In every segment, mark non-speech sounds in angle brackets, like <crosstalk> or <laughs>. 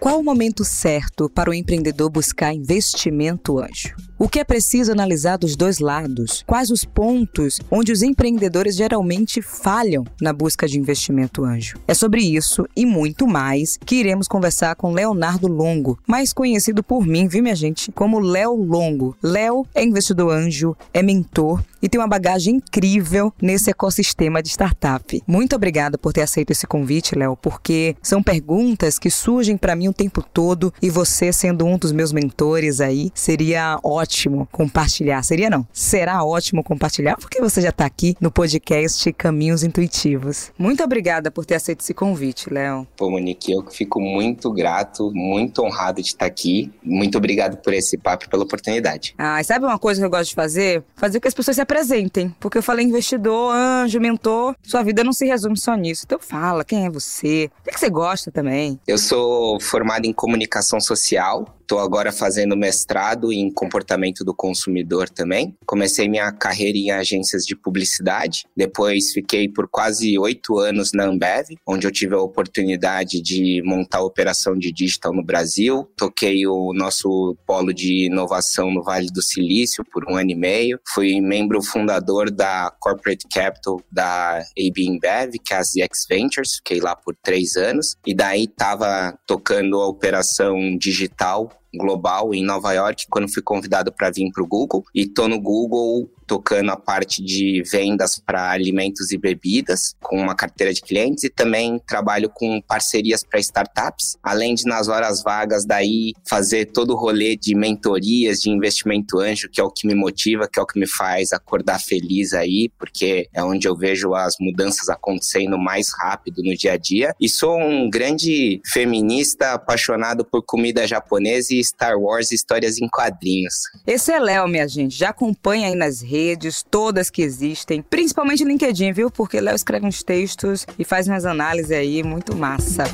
Qual o momento certo para o empreendedor buscar investimento anjo? O que é preciso analisar dos dois lados? Quais os pontos onde os empreendedores geralmente falham na busca de investimento anjo? É sobre isso e muito mais que iremos conversar com Leonardo Longo, mais conhecido por mim, viu, minha gente, como Léo Longo. Léo é investidor anjo, é mentor e tem uma bagagem incrível nesse ecossistema de startup. Muito obrigada por ter aceito esse convite, Léo, porque são perguntas que surgem para mim o tempo todo e você sendo um dos meus mentores aí, seria ótimo compartilhar. Seria não? Será ótimo compartilhar porque você já está aqui no podcast Caminhos Intuitivos. Muito obrigada por ter aceito esse convite, Léo. Pô, Monique, eu fico muito grato, muito honrado de estar aqui. Muito obrigado por esse papo e pela oportunidade. Ah, e sabe uma coisa que eu gosto de fazer? Fazer com que as pessoas se apresentem. Porque eu falei investidor, anjo, mentor. Sua vida não se resume só nisso. Então fala, quem é você? O que, que você gosta também? Eu sou formado em comunicação social. Estou agora fazendo mestrado em comportamento do consumidor também. Comecei minha carreira em agências de publicidade. Depois fiquei por quase oito anos na Ambev, onde eu tive a oportunidade de montar a operação de digital no Brasil. Toquei o nosso polo de inovação no Vale do Silício por um ano e meio. Fui membro fundador da Corporate Capital da AB InBev, que é a ZX Ventures. Fiquei lá por três anos. E daí estava tocando a operação digital global em Nova York quando fui convidado para vir para o Google e tô no Google tocando a parte de vendas para alimentos e bebidas, com uma carteira de clientes, e também trabalho com parcerias para startups, além de nas horas vagas daí fazer todo o rolê de mentorias, de investimento anjo, que é o que me motiva, que é o que me faz acordar feliz aí, porque é onde eu vejo as mudanças acontecendo mais rápido no dia a dia. E sou um grande feminista apaixonado por comida japonesa e Star Wars histórias em quadrinhos. Esse é Léo, minha gente. Já acompanha aí nas redes redes, todas que existem, principalmente LinkedIn, viu? Porque Léo escreve uns textos e faz umas análises aí muito massa.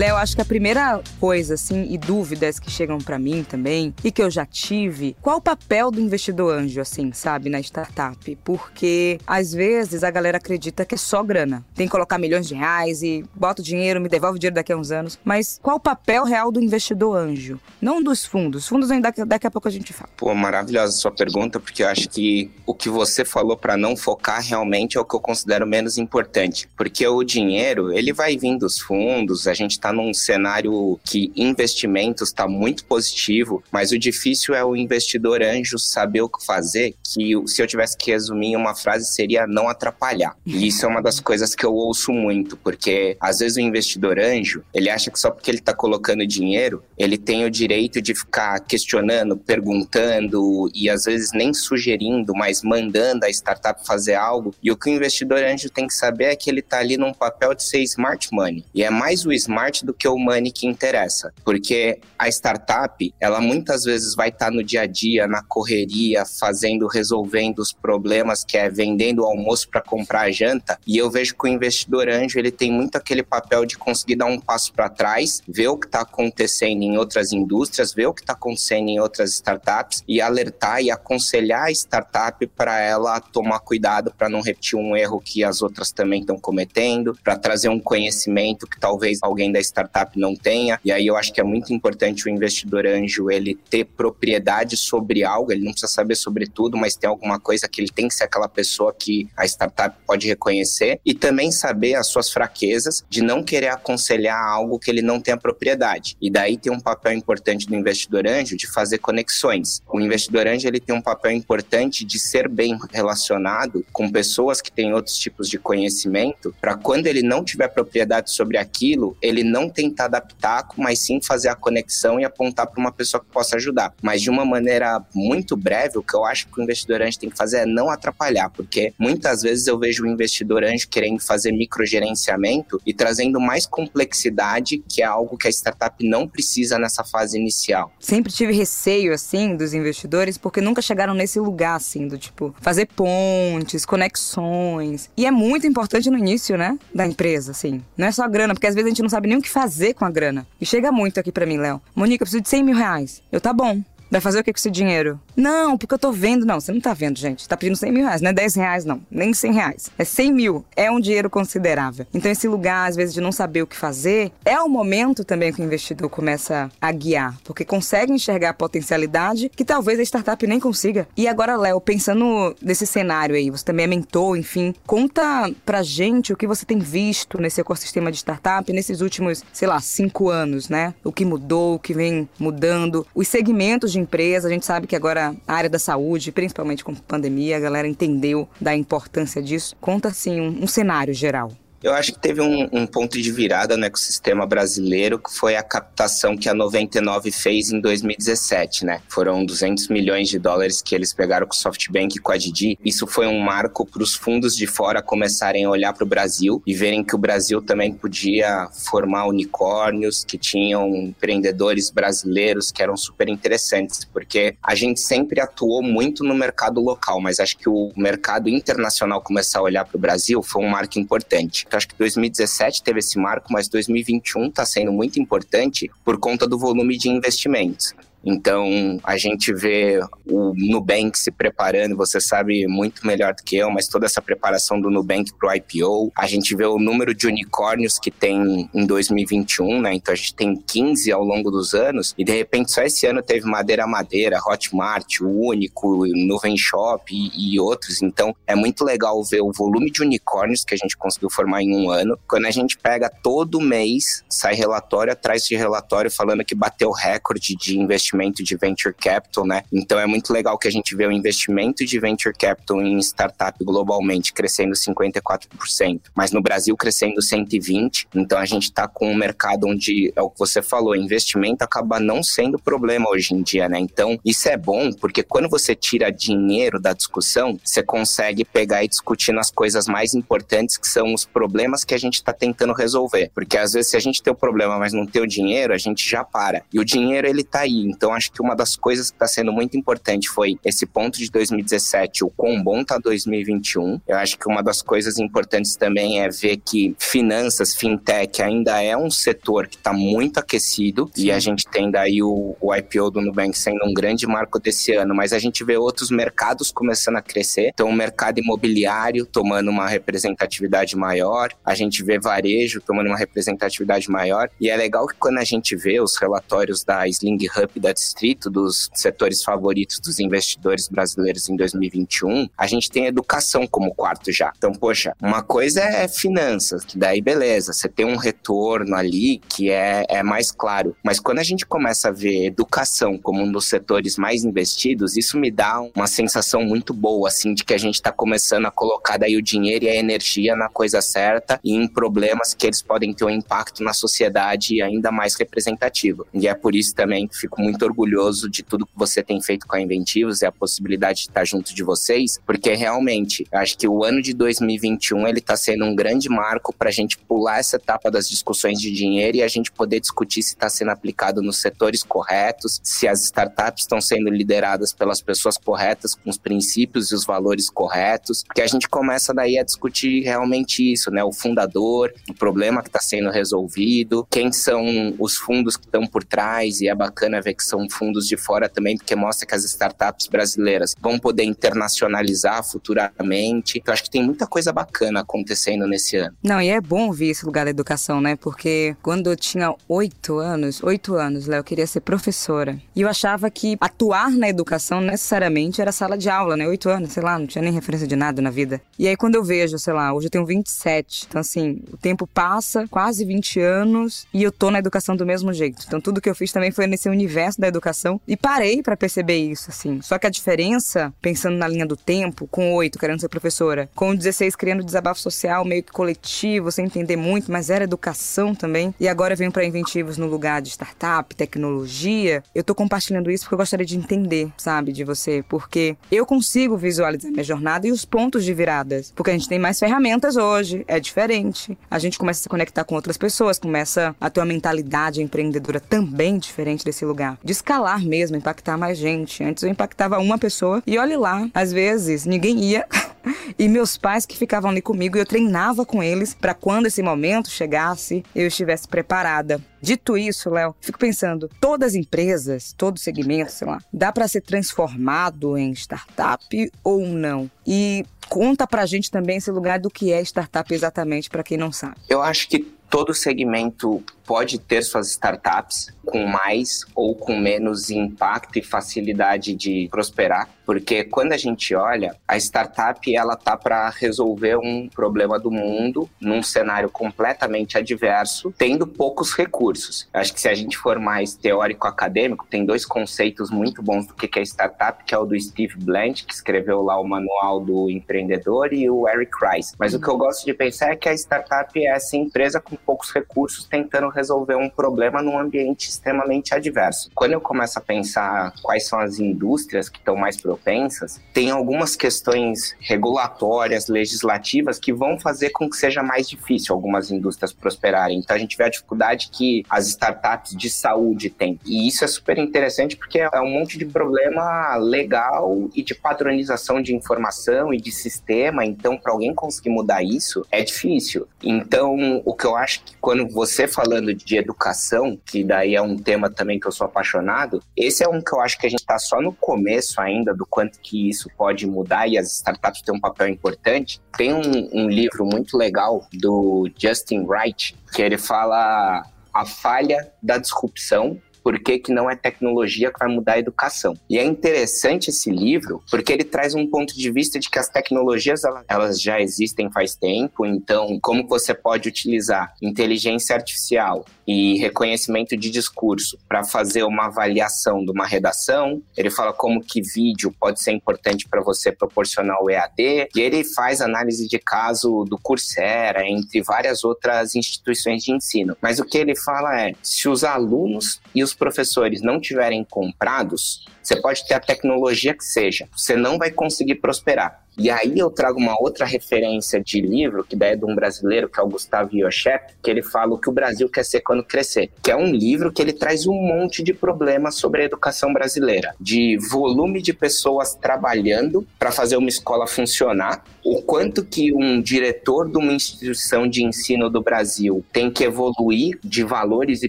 Léo, acho que a primeira coisa, assim, e dúvidas que chegam para mim também, e que eu já tive, qual o papel do investidor anjo, assim, sabe, na startup? Porque às vezes a galera acredita que é só grana. Tem que colocar milhões de reais e bota o dinheiro, me devolve o dinheiro daqui a uns anos. Mas qual o papel real do investidor anjo? Não dos fundos. Fundos ainda daqui, a pouco a gente fala. Pô, maravilhosa sua pergunta, porque eu acho que o que você falou para não focar realmente é o que eu considero menos importante. Porque o dinheiro, ele vai vir dos fundos, a gente está num cenário que investimentos está muito positivo, mas o difícil é o investidor anjo saber o que fazer, que se eu tivesse que resumir em uma frase seria não atrapalhar. E <laughs> isso é uma das coisas que eu ouço muito, porque às vezes o investidor anjo, ele acha que só porque ele está colocando dinheiro, ele tem o direito de ficar questionando, perguntando e às vezes nem sugerindo, mas mandando a startup fazer algo. E o que o investidor anjo tem que saber é que ele está ali num papel de ser smart money. E é mais o smart do que o money que interessa. Porque a startup, ela muitas vezes vai estar tá no dia a dia, na correria, fazendo, resolvendo os problemas, que é vendendo o almoço para comprar a janta. E eu vejo que o investidor anjo, ele tem muito aquele papel de conseguir dar um passo para trás, ver o que está acontecendo em outras indústrias, ver o que está acontecendo em outras startups e alertar e aconselhar a startup para ela tomar cuidado para não repetir um erro que as outras também estão cometendo, para trazer um conhecimento que talvez alguém da a startup não tenha. E aí eu acho que é muito importante o investidor anjo ele ter propriedade sobre algo, ele não precisa saber sobre tudo, mas tem alguma coisa que ele tem que ser aquela pessoa que a startup pode reconhecer e também saber as suas fraquezas de não querer aconselhar algo que ele não tenha propriedade. E daí tem um papel importante do investidor anjo de fazer conexões. O investidor anjo ele tem um papel importante de ser bem relacionado com pessoas que têm outros tipos de conhecimento, para quando ele não tiver propriedade sobre aquilo, ele não tentar adaptar, mas sim fazer a conexão e apontar para uma pessoa que possa ajudar. Mas de uma maneira muito breve, o que eu acho que o investidor anjo tem que fazer é não atrapalhar, porque muitas vezes eu vejo o investidor anjo querendo fazer microgerenciamento e trazendo mais complexidade, que é algo que a startup não precisa nessa fase inicial. Sempre tive receio, assim, dos investidores, porque nunca chegaram nesse lugar, assim, do tipo, fazer pontes, conexões. E é muito importante no início, né, da empresa, assim. Não é só grana, porque às vezes a gente não sabe nem o que fazer com a grana. E chega muito aqui para mim, Léo. Monique, eu preciso de 100 mil reais. Eu, tá bom. Vai fazer o que com esse dinheiro? Não, porque eu tô vendo. Não, você não tá vendo, gente. Tá pedindo 100 mil reais, não é 10 reais, não. Nem 100 reais. É 100 mil. É um dinheiro considerável. Então, esse lugar, às vezes, de não saber o que fazer, é o momento também que o investidor começa a guiar, porque consegue enxergar a potencialidade que talvez a startup nem consiga. E agora, Léo, pensando nesse cenário aí, você também é mentor, enfim, conta pra gente o que você tem visto nesse ecossistema de startup nesses últimos, sei lá, cinco anos, né? O que mudou, o que vem mudando, os segmentos de empresa. A gente sabe que agora a área da saúde, principalmente com pandemia, a galera entendeu da importância disso. Conta, assim, um, um cenário geral. Eu acho que teve um, um, ponto de virada no ecossistema brasileiro, que foi a captação que a 99 fez em 2017, né? Foram 200 milhões de dólares que eles pegaram com o SoftBank e com a Didi. Isso foi um marco para os fundos de fora começarem a olhar para o Brasil e verem que o Brasil também podia formar unicórnios, que tinham empreendedores brasileiros que eram super interessantes, porque a gente sempre atuou muito no mercado local, mas acho que o mercado internacional começar a olhar para o Brasil foi um marco importante. Acho que 2017 teve esse marco, mas 2021 está sendo muito importante por conta do volume de investimentos. Então, a gente vê o Nubank se preparando, você sabe muito melhor do que eu, mas toda essa preparação do Nubank para o IPO. A gente vê o número de unicórnios que tem em 2021, né? Então, a gente tem 15 ao longo dos anos, e de repente só esse ano teve Madeira Madeira, Hotmart, o Único, Nuvem Shop e, e outros. Então, é muito legal ver o volume de unicórnios que a gente conseguiu formar em um ano. Quando a gente pega todo mês, sai relatório atrás de relatório falando que bateu recorde de investimento investimento de venture capital, né? Então é muito legal que a gente vê o investimento de venture capital em startup globalmente crescendo 54%, mas no Brasil crescendo 120%. Então a gente está com um mercado onde é o que você falou, investimento acaba não sendo problema hoje em dia, né? Então isso é bom porque quando você tira dinheiro da discussão, você consegue pegar e discutir nas coisas mais importantes que são os problemas que a gente está tentando resolver. Porque às vezes se a gente tem o problema, mas não tem o dinheiro, a gente já para. E o dinheiro ele tá aí. Então, acho que uma das coisas que está sendo muito importante foi esse ponto de 2017, o quão bom tá 2021. Eu acho que uma das coisas importantes também é ver que finanças, fintech, ainda é um setor que está muito aquecido Sim. e a gente tem daí o, o IPO do Nubank sendo um grande marco desse ano, mas a gente vê outros mercados começando a crescer. Então, o mercado imobiliário tomando uma representatividade maior, a gente vê varejo tomando uma representatividade maior. E é legal que quando a gente vê os relatórios da Sling Hub da Distrito, dos setores favoritos dos investidores brasileiros em 2021, a gente tem educação como quarto já. Então, poxa, uma coisa é finanças, que daí beleza, você tem um retorno ali que é, é mais claro. Mas quando a gente começa a ver educação como um dos setores mais investidos, isso me dá uma sensação muito boa, assim, de que a gente está começando a colocar daí o dinheiro e a energia na coisa certa e em problemas que eles podem ter um impacto na sociedade ainda mais representativo. E é por isso também que fico muito orgulhoso de tudo que você tem feito com a Inventivos e a possibilidade de estar junto de vocês, porque realmente acho que o ano de 2021 ele está sendo um grande marco para a gente pular essa etapa das discussões de dinheiro e a gente poder discutir se está sendo aplicado nos setores corretos, se as startups estão sendo lideradas pelas pessoas corretas, com os princípios e os valores corretos, porque a gente começa daí a discutir realmente isso, né? O fundador, o problema que está sendo resolvido, quem são os fundos que estão por trás, e é bacana ver que são fundos de fora também, porque mostra que as startups brasileiras vão poder internacionalizar futuramente. Então, acho que tem muita coisa bacana acontecendo nesse ano. Não, e é bom ouvir esse lugar da educação, né? Porque quando eu tinha oito anos, oito anos, Léo, eu queria ser professora. E eu achava que atuar na educação necessariamente era sala de aula, né? Oito anos, sei lá, não tinha nem referência de nada na vida. E aí, quando eu vejo, sei lá, hoje eu tenho 27. Então, assim, o tempo passa, quase 20 anos, e eu tô na educação do mesmo jeito. Então, tudo que eu fiz também foi nesse universo da educação e parei para perceber isso, assim. Só que a diferença, pensando na linha do tempo, com oito querendo ser professora, com 16 criando desabafo social meio que coletivo, sem entender muito, mas era educação também. E agora venho para Inventivos no lugar de startup, tecnologia. Eu tô compartilhando isso porque eu gostaria de entender, sabe, de você, porque eu consigo visualizar minha jornada e os pontos de viradas, porque a gente tem mais ferramentas hoje, é diferente. A gente começa a se conectar com outras pessoas, começa a ter uma mentalidade empreendedora também diferente desse lugar. De escalar mesmo, impactar mais gente. Antes eu impactava uma pessoa e olhe lá, às vezes ninguém ia. <laughs> e meus pais que ficavam ali comigo eu treinava com eles para quando esse momento chegasse, eu estivesse preparada. Dito isso, Léo, fico pensando, todas as empresas, todo segmento, sei lá, dá para ser transformado em startup ou não? E conta pra gente também esse lugar do que é startup exatamente para quem não sabe. Eu acho que todo segmento pode ter suas startups com mais ou com menos impacto e facilidade de prosperar, porque quando a gente olha, a startup ela tá para resolver um problema do mundo num cenário completamente adverso, tendo poucos recursos. Acho que se a gente for mais teórico acadêmico, tem dois conceitos muito bons do que é startup, que é o do Steve Blanch, que escreveu lá o manual do empreendedor, e o Eric Rice. Mas o que eu gosto de pensar é que a startup é essa empresa com poucos recursos tentando resolver um problema num ambiente extremamente adverso. Quando eu começo a pensar quais são as indústrias que estão mais propensas, tem algumas questões regulatórias, legislativas que vão fazer com que seja mais difícil algumas indústrias prosperarem. Então a gente vê a dificuldade que as startups de saúde têm. E isso é super interessante porque é um monte de problema legal e de padronização de informação e de sistema. Então, para alguém conseguir mudar isso, é difícil. Então, o que eu acho que quando você falando de educação, que daí é um tema também que eu sou apaixonado, esse é um que eu acho que a gente está só no começo ainda do quanto que isso pode mudar e as startups têm um papel importante. Tem um, um livro muito legal do Justin Wright, que ele fala a falha da disrupção por que, que não é tecnologia que vai mudar a educação. E é interessante esse livro, porque ele traz um ponto de vista de que as tecnologias elas já existem faz tempo, então como você pode utilizar inteligência artificial e reconhecimento de discurso para fazer uma avaliação de uma redação. Ele fala como que vídeo pode ser importante para você proporcionar o EAD, e ele faz análise de caso do Coursera, entre várias outras instituições de ensino. Mas o que ele fala é, se os alunos e os professores não tiverem comprados, você pode ter a tecnologia que seja, você não vai conseguir prosperar. E aí eu trago uma outra referência de livro, que daí é de um brasileiro, que é o Gustavo Yoshep, que ele fala o que o Brasil quer ser quando crescer. Que é um livro que ele traz um monte de problemas sobre a educação brasileira. De volume de pessoas trabalhando para fazer uma escola funcionar, o quanto que um diretor de uma instituição de ensino do Brasil tem que evoluir de valores e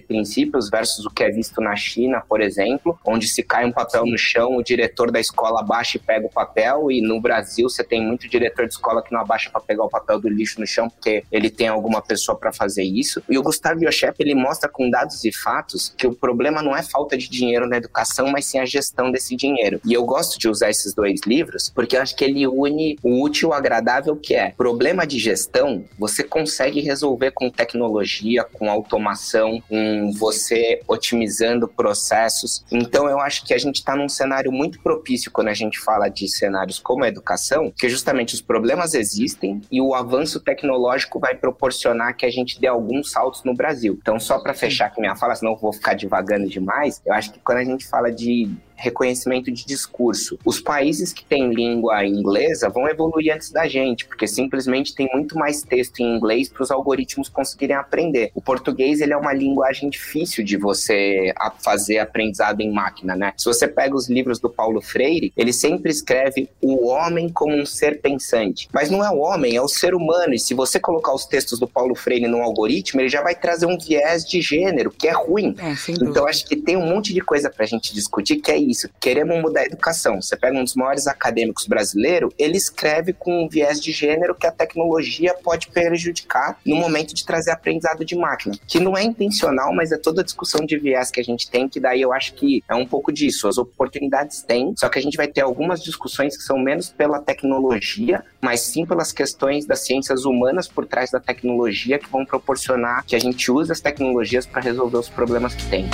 princípios versus o que é visto na China, por exemplo, onde se cai um papel no chão, o diretor da escola abaixa e pega o papel, e no Brasil você tem muito diretor de escola que não abaixa para pegar o papel do lixo no chão porque ele tem alguma pessoa para fazer isso. E o Gustavo Yoshep, ele mostra com dados e fatos que o problema não é falta de dinheiro na educação, mas sim a gestão desse dinheiro. E eu gosto de usar esses dois livros porque eu acho que ele une o útil ao agradável que é problema de gestão, você consegue resolver com tecnologia, com automação, com você otimizando processos. Então eu acho que a gente está num cenário muito propício quando a gente fala de cenários como a educação educação, que justamente os problemas existem e o avanço tecnológico vai proporcionar que a gente dê alguns saltos no Brasil. Então, só para fechar aqui minha fala, senão eu vou ficar divagando demais, eu acho que quando a gente fala de reconhecimento de discurso. Os países que têm língua inglesa vão evoluir antes da gente, porque simplesmente tem muito mais texto em inglês para os algoritmos conseguirem aprender. O português ele é uma linguagem difícil de você fazer aprendizado em máquina, né? Se você pega os livros do Paulo Freire, ele sempre escreve o homem como um ser pensante. Mas não é o homem, é o ser humano. E se você colocar os textos do Paulo Freire num algoritmo, ele já vai trazer um viés de gênero, que é ruim. É, então acho que tem um monte de coisa para a gente discutir que é isso. Queremos mudar a educação. Você pega um dos maiores acadêmicos brasileiros, ele escreve com um viés de gênero que a tecnologia pode prejudicar no momento de trazer aprendizado de máquina. Que não é intencional, mas é toda a discussão de viés que a gente tem, que daí eu acho que é um pouco disso. As oportunidades têm, só que a gente vai ter algumas discussões que são menos pela tecnologia, mas sim pelas questões das ciências humanas por trás da tecnologia que vão proporcionar que a gente use as tecnologias para resolver os problemas que tem.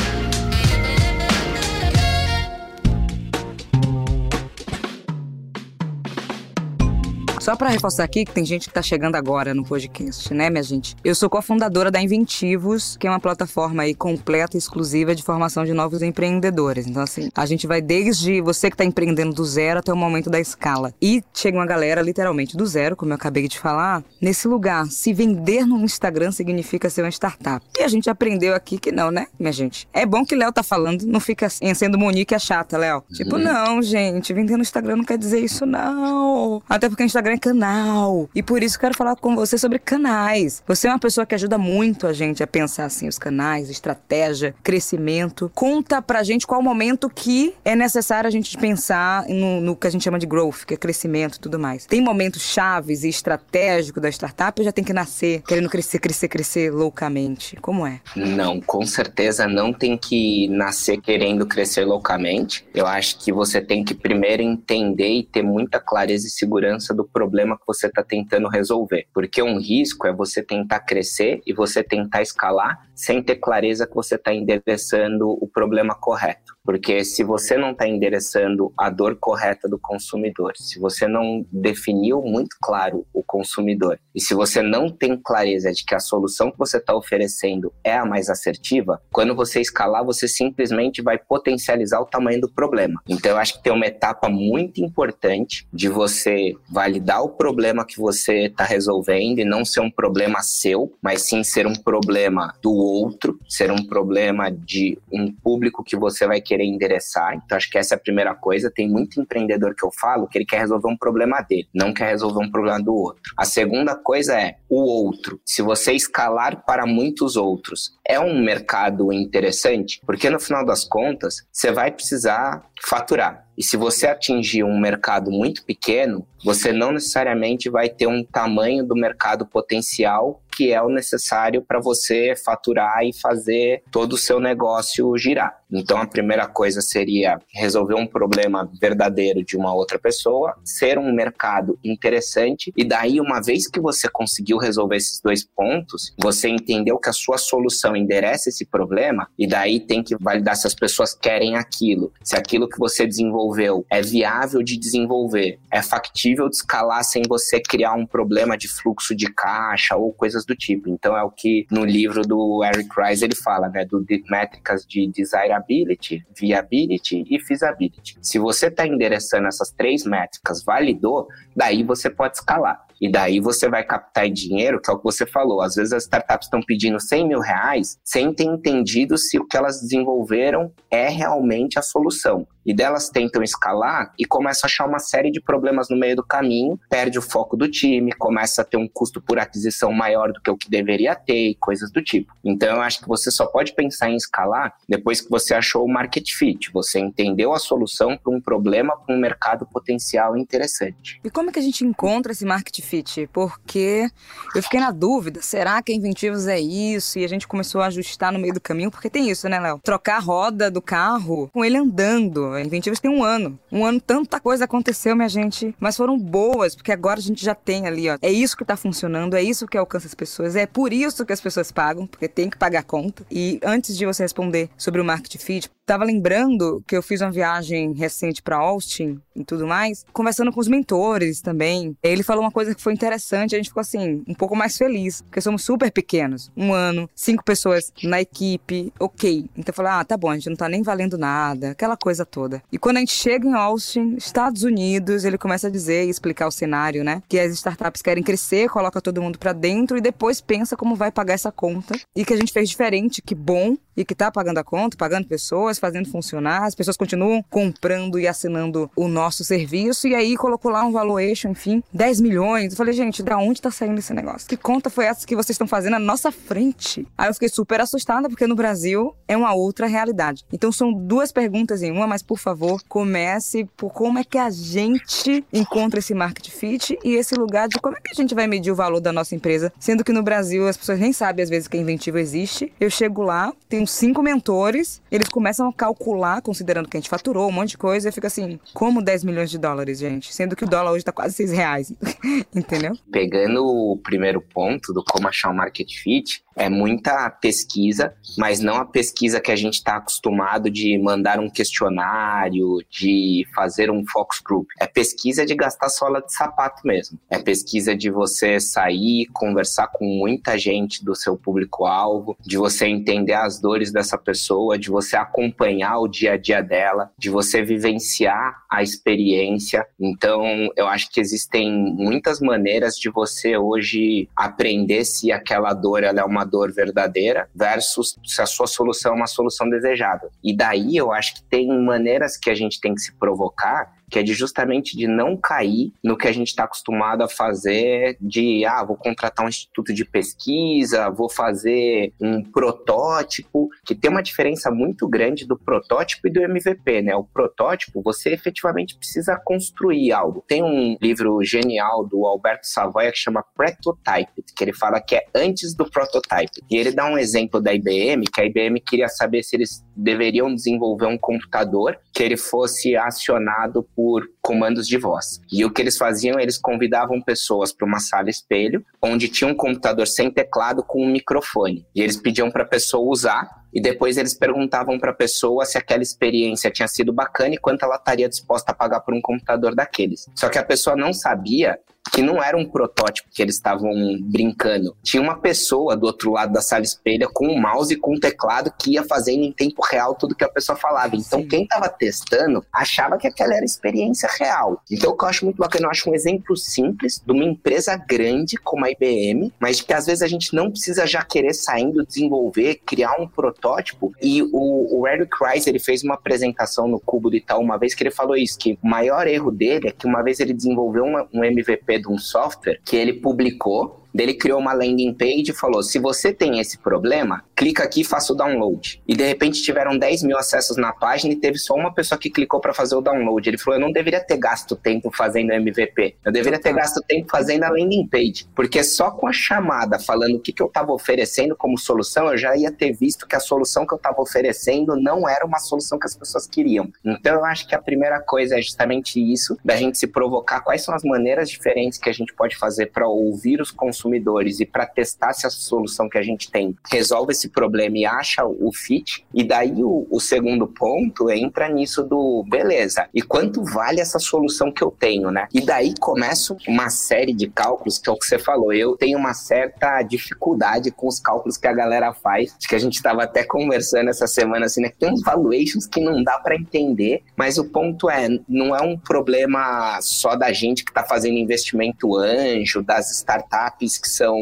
Só para reforçar aqui que tem gente que tá chegando agora no podcast, né, minha gente? Eu sou cofundadora da Inventivos, que é uma plataforma aí completa e exclusiva de formação de novos empreendedores. Então, assim, a gente vai desde você que tá empreendendo do zero até o momento da escala. E chega uma galera literalmente do zero, como eu acabei de falar, nesse lugar. Se vender no Instagram significa ser uma startup. E a gente aprendeu aqui que não, né, minha gente? É bom que Léo tá falando, não fica sendo Monique a chata, Léo. Tipo, uhum. não, gente, vender no Instagram não quer dizer isso, não. Até porque o Instagram canal. E por isso quero falar com você sobre canais. Você é uma pessoa que ajuda muito a gente a pensar assim os canais, estratégia, crescimento. Conta pra gente qual o momento que é necessário a gente pensar no, no que a gente chama de growth, que é crescimento e tudo mais. Tem momentos chaves e estratégicos da startup ou já tem que nascer querendo crescer, crescer, crescer loucamente? Como é? Não, com certeza não tem que nascer querendo crescer loucamente. Eu acho que você tem que primeiro entender e ter muita clareza e segurança do problema que você está tentando resolver. Porque um risco é você tentar crescer e você tentar escalar sem ter clareza que você está endereçando o problema correto. Porque se você não está endereçando a dor correta do consumidor, se você não definiu muito claro o consumidor, e se você não tem clareza de que a solução que você está oferecendo é a mais assertiva, quando você escalar, você simplesmente vai potencializar o tamanho do problema. Então, eu acho que tem uma etapa muito importante de você validar o problema que você está resolvendo e não ser um problema seu, mas sim ser um problema do outro, ser um problema de um público que você vai querer querer endereçar. Então, acho que essa é a primeira coisa. Tem muito empreendedor que eu falo que ele quer resolver um problema dele, não quer resolver um problema do outro. A segunda coisa é o outro. Se você escalar para muitos outros, é um mercado interessante, porque no final das contas, você vai precisar faturar. E se você atingir um mercado muito pequeno, você não necessariamente vai ter um tamanho do mercado potencial que é o necessário para você faturar e fazer todo o seu negócio girar. Então, a primeira coisa seria resolver um problema verdadeiro de uma outra pessoa, ser um mercado interessante, e daí, uma vez que você conseguiu resolver esses dois pontos, você entendeu que a sua solução endereça esse problema, e daí tem que validar se as pessoas querem aquilo, se aquilo que você desenvolveu é viável de desenvolver, é factível de escalar sem você criar um problema de fluxo de caixa ou coisas do tipo. Então é o que no livro do Eric Rice ele fala, né, do de métricas de desirability, viability e feasibility. Se você está endereçando essas três métricas, validou, daí você pode escalar. E daí você vai captar dinheiro, que é o que você falou. Às vezes as startups estão pedindo 100 mil reais sem ter entendido se o que elas desenvolveram é realmente a solução. E delas tentam escalar e começam a achar uma série de problemas no meio do caminho, perde o foco do time, começa a ter um custo por aquisição maior do que o que deveria ter e coisas do tipo. Então eu acho que você só pode pensar em escalar depois que você achou o market fit, você entendeu a solução para um problema, para um mercado potencial interessante. E como é que a gente encontra esse market fit? Porque eu fiquei na dúvida, será que a Inventivos é isso? E a gente começou a ajustar no meio do caminho, porque tem isso, né, Léo? Trocar a roda do carro com ele andando. A Inventivos tem um ano. Um ano tanta coisa aconteceu, minha gente, mas foram boas, porque agora a gente já tem ali, ó. É isso que tá funcionando, é isso que alcança as pessoas, é por isso que as pessoas pagam, porque tem que pagar a conta. E antes de você responder sobre o market fit, tava lembrando que eu fiz uma viagem recente para Austin e tudo mais, conversando com os mentores também. Ele falou uma coisa que foi interessante, a gente ficou assim, um pouco mais feliz, porque somos super pequenos. Um ano, cinco pessoas na equipe, ok. Então eu falei, ah, tá bom, a gente não tá nem valendo nada, aquela coisa toda. E quando a gente chega em Austin, Estados Unidos, ele começa a dizer e explicar o cenário, né? Que as startups querem crescer, coloca todo mundo para dentro e depois pensa como vai pagar essa conta. E que a gente fez diferente, que bom, e que tá pagando a conta, pagando pessoas, fazendo funcionar, as pessoas continuam comprando e assinando o nosso serviço, e aí colocou lá um valuation, enfim, 10 milhões. Eu falei, gente, da onde tá saindo esse negócio? Que conta foi essa que vocês estão fazendo na nossa frente? Aí eu fiquei super assustada, porque no Brasil é uma outra realidade. Então são duas perguntas em uma, mas por favor, comece por como é que a gente encontra esse market fit e esse lugar de como é que a gente vai medir o valor da nossa empresa, sendo que no Brasil as pessoas nem sabem às vezes que a Inventivo existe. Eu chego lá, tenho cinco mentores, eles começam calcular, considerando que a gente faturou um monte de coisa, e fica assim, como 10 milhões de dólares, gente? Sendo que o dólar hoje tá quase 6 reais. <laughs> Entendeu? Pegando o primeiro ponto do como achar um market fit, é muita pesquisa, mas não a pesquisa que a gente está acostumado de mandar um questionário, de fazer um focus group. É pesquisa de gastar sola de sapato mesmo. É pesquisa de você sair, conversar com muita gente do seu público-alvo, de você entender as dores dessa pessoa, de você acompanhar o dia a dia dela, de você vivenciar a experiência. Então, eu acho que existem muitas maneiras de você hoje aprender se aquela dor ela é uma dor verdadeira versus se a sua solução é uma solução desejada. E daí eu acho que tem maneiras que a gente tem que se provocar que é de justamente de não cair no que a gente está acostumado a fazer de, ah, vou contratar um instituto de pesquisa, vou fazer um protótipo, que tem uma diferença muito grande do protótipo e do MVP, né? O protótipo, você efetivamente precisa construir algo. Tem um livro genial do Alberto Savoia que chama Prototype, que ele fala que é antes do prototype. E ele dá um exemplo da IBM, que a IBM queria saber se eles deveriam desenvolver um computador que ele fosse acionado por comandos de voz. E o que eles faziam, eles convidavam pessoas para uma sala espelho, onde tinha um computador sem teclado com um microfone. E eles pediam para a pessoa usar e depois eles perguntavam para a pessoa se aquela experiência tinha sido bacana e quanto ela estaria disposta a pagar por um computador daqueles. Só que a pessoa não sabia que não era um protótipo que eles estavam brincando. Tinha uma pessoa do outro lado da sala espelha com um mouse e com um teclado que ia fazendo em tempo real tudo que a pessoa falava. Então, Sim. quem estava testando achava que aquela era experiência real. Então, o que eu acho muito bacana, eu acho um exemplo simples de uma empresa grande como a IBM, mas que às vezes a gente não precisa já querer saindo, desenvolver, criar um protótipo. E o, o Eric Rice, ele fez uma apresentação no Cubo de Itaú uma vez que ele falou isso, que o maior erro dele é que uma vez ele desenvolveu uma, um MVP de um software que ele publicou ele criou uma landing page e falou: se você tem esse problema, clica aqui e faça o download. E de repente tiveram 10 mil acessos na página e teve só uma pessoa que clicou para fazer o download. Ele falou: eu não deveria ter gasto tempo fazendo MVP, eu deveria ter gasto tempo fazendo a landing page. Porque só com a chamada falando o que, que eu estava oferecendo como solução, eu já ia ter visto que a solução que eu estava oferecendo não era uma solução que as pessoas queriam. Então eu acho que a primeira coisa é justamente isso, da gente se provocar quais são as maneiras diferentes que a gente pode fazer para ouvir os consumidores consumidores e para testar se a solução que a gente tem resolve esse problema e acha o fit. E daí o, o segundo ponto entra nisso do beleza. E quanto vale essa solução que eu tenho, né? E daí começa uma série de cálculos que é o que você falou. Eu tenho uma certa dificuldade com os cálculos que a galera faz. Acho que a gente estava até conversando essa semana assim, né? Tem uns valuations que não dá para entender, mas o ponto é, não é um problema só da gente que está fazendo investimento anjo, das startups que são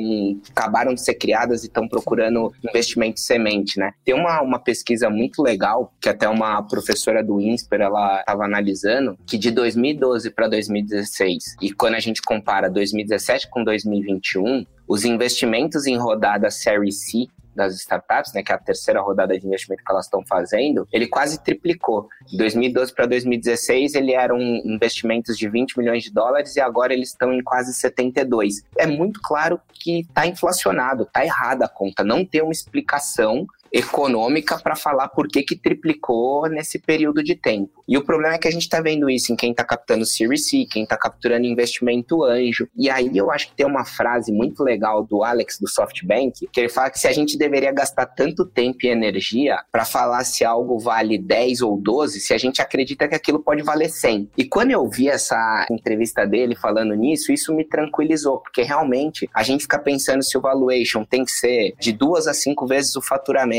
acabaram de ser criadas e estão procurando investimento semente, né? Tem uma, uma pesquisa muito legal que até uma professora do INSPER ela estava analisando que de 2012 para 2016 e quando a gente compara 2017 com 2021 os investimentos em rodada Série C das startups, né, que é a terceira rodada de investimento que elas estão fazendo, ele quase triplicou. De 2012 para 2016, ele eram investimentos de 20 milhões de dólares e agora eles estão em quase 72. É muito claro que está inflacionado, está errada a conta, não tem uma explicação econômica para falar por que, que triplicou nesse período de tempo. E o problema é que a gente está vendo isso em quem está captando Series C, quem está capturando investimento anjo. E aí eu acho que tem uma frase muito legal do Alex do SoftBank, que ele fala que se a gente deveria gastar tanto tempo e energia para falar se algo vale 10 ou 12, se a gente acredita que aquilo pode valer 100. E quando eu vi essa entrevista dele falando nisso, isso me tranquilizou, porque realmente a gente fica pensando se o valuation tem que ser de duas a cinco vezes o faturamento,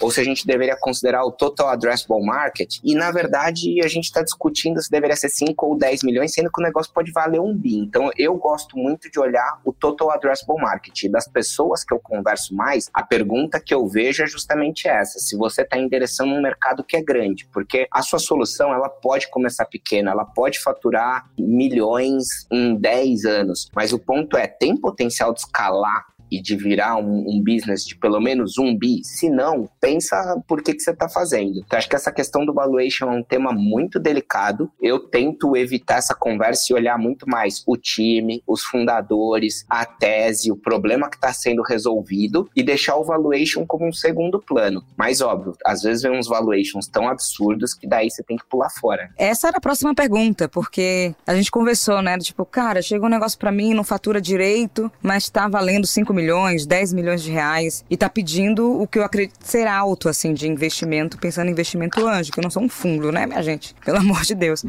ou se a gente deveria considerar o total addressable market. E na verdade, a gente está discutindo se deveria ser 5 ou 10 milhões, sendo que o negócio pode valer um bi. Então, eu gosto muito de olhar o total addressable market. Das pessoas que eu converso mais, a pergunta que eu vejo é justamente essa: se você está endereçando um mercado que é grande, porque a sua solução ela pode começar pequena, ela pode faturar milhões em 10 anos, mas o ponto é, tem potencial de escalar e de virar um, um, business de pelo menos um bi? Se não, pensa por que, que você está fazendo. Então, acho que essa questão do valuation é um tema muito delicado. Eu tento evitar essa conversa e olhar muito mais o time, os fundadores, a tese, o problema que está sendo resolvido e deixar o valuation como um segundo plano. Mas, óbvio, às vezes vem uns valuations tão absurdos que daí você tem que pular fora. Essa era a próxima pergunta, porque a gente conversou, né? Tipo, cara, chega um negócio para mim, não fatura direito, mas está valendo 5 milhões milhões, 10 milhões de reais e tá pedindo o que eu acredito ser alto, assim, de investimento, pensando em investimento anjo, que eu não sou um fundo, né, minha gente? Pelo amor de Deus.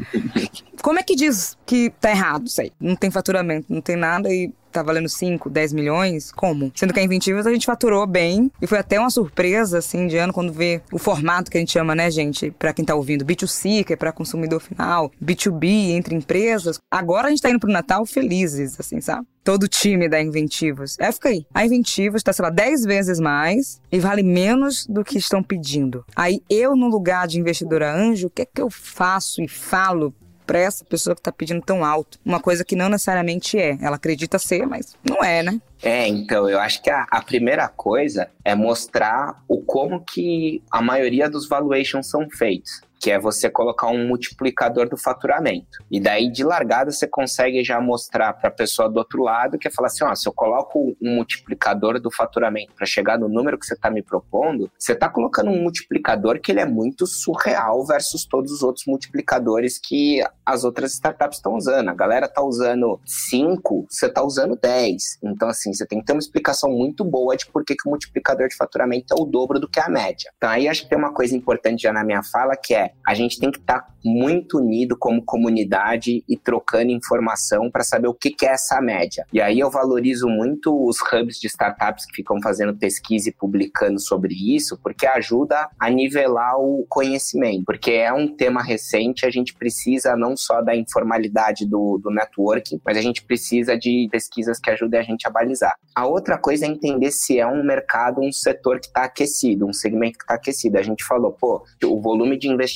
Como é que diz que tá errado isso aí? Não tem faturamento, não tem nada e tá valendo 5, 10 milhões, como? Sendo que a Inventivos a gente faturou bem e foi até uma surpresa, assim, de ano, quando vê o formato que a gente chama, né, gente, para quem tá ouvindo, B2C, que é para consumidor final, B2B, entre empresas. Agora a gente tá indo pro Natal felizes, assim, sabe? Todo o time da Inventivos. É, fica aí. A Inventivos tá, sei lá, 10 vezes mais e vale menos do que estão pedindo. Aí eu, no lugar de investidora anjo, o que é que eu faço e falo para essa pessoa que está pedindo tão alto? Uma coisa que não necessariamente é. Ela acredita ser, mas não é, né? É, então, eu acho que a, a, primeira coisa é mostrar o como que a maioria dos valuations são feitos que é você colocar um multiplicador do faturamento. E daí, de largada, você consegue já mostrar para a pessoa do outro lado que é falar assim: ó, se eu coloco um multiplicador do faturamento para chegar no número que você está me propondo, você está colocando um multiplicador que ele é muito surreal versus todos os outros multiplicadores que as outras startups estão usando. A galera está usando 5, você está usando 10. Então, assim, você tem que ter uma explicação muito boa de por que, que o multiplicador de faturamento é o dobro do que a média. Então, aí acho que tem uma coisa importante já na minha fala que é a gente tem que estar tá muito unido como comunidade e trocando informação para saber o que, que é essa média. E aí eu valorizo muito os hubs de startups que ficam fazendo pesquisa e publicando sobre isso, porque ajuda a nivelar o conhecimento. Porque é um tema recente, a gente precisa não só da informalidade do, do networking, mas a gente precisa de pesquisas que ajudem a gente a balizar. A outra coisa é entender se é um mercado, um setor que está aquecido, um segmento que está aquecido. A gente falou, pô, o volume de investimento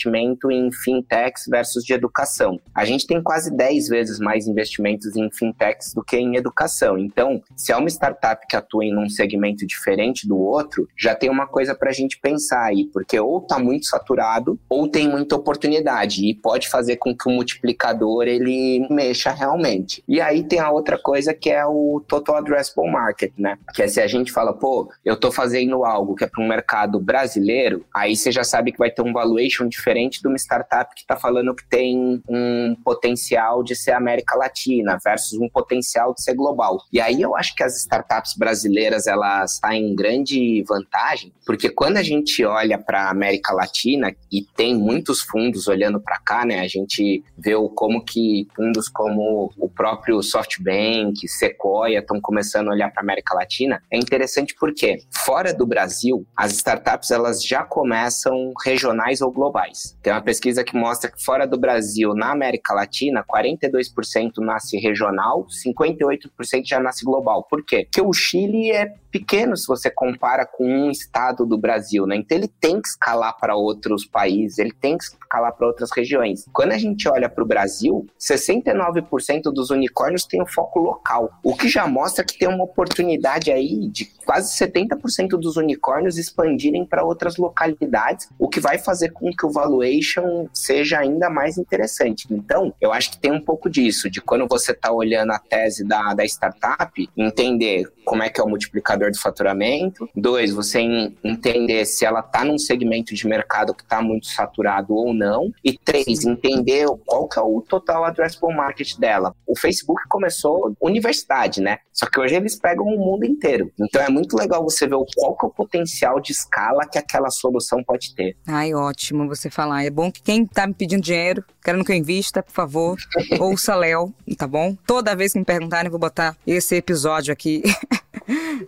em fintechs versus de educação. A gente tem quase 10 vezes mais investimentos em fintechs do que em educação. Então, se é uma startup que atua em um segmento diferente do outro, já tem uma coisa para a gente pensar aí, porque ou está muito saturado ou tem muita oportunidade e pode fazer com que o multiplicador ele mexa realmente. E aí tem a outra coisa que é o total addressable market né? Que é se a gente fala, pô, eu tô fazendo algo que é para um mercado brasileiro, aí você já sabe que vai ter um valuation diferente de uma startup que tá falando que tem um potencial de ser América Latina versus um potencial de ser global. E aí eu acho que as startups brasileiras elas estão tá em grande vantagem, porque quando a gente olha para América Latina e tem muitos fundos olhando para cá, né? A gente vê como que fundos como o próprio SoftBank, Sequoia estão começando a olhar para América Latina, é interessante porque fora do Brasil, as startups elas já começam regionais ou globais. Tem uma pesquisa que mostra que fora do Brasil, na América Latina, 42% nasce regional, 58% já nasce global. Por quê? Porque o Chile é pequeno se você compara com um estado do Brasil, né? Então ele tem que escalar para outros países, ele tem que escalar para outras regiões. Quando a gente olha para o Brasil, 69% dos unicórnios têm um foco local, o que já mostra que tem uma oportunidade aí de quase 70% dos unicórnios expandirem para outras localidades, o que vai fazer com que o valuation seja ainda mais interessante. Então, eu acho que tem um pouco disso, de quando você está olhando a tese da, da startup, entender como é que é o multiplicador de faturamento. Dois, você entender se ela está num segmento de mercado que está muito saturado ou não. E três, entender qual que é o total addressable market dela. O Facebook começou universidade, né? Só que hoje eles pegam o mundo inteiro. Então é muito legal você ver qual que é o potencial de escala que aquela solução pode ter. Ai, ótimo você falar. É bom que quem está me pedindo dinheiro, querendo que eu invista, por favor, <laughs> ouça Léo, tá bom? Toda vez que me perguntarem, eu vou botar esse episódio aqui <laughs>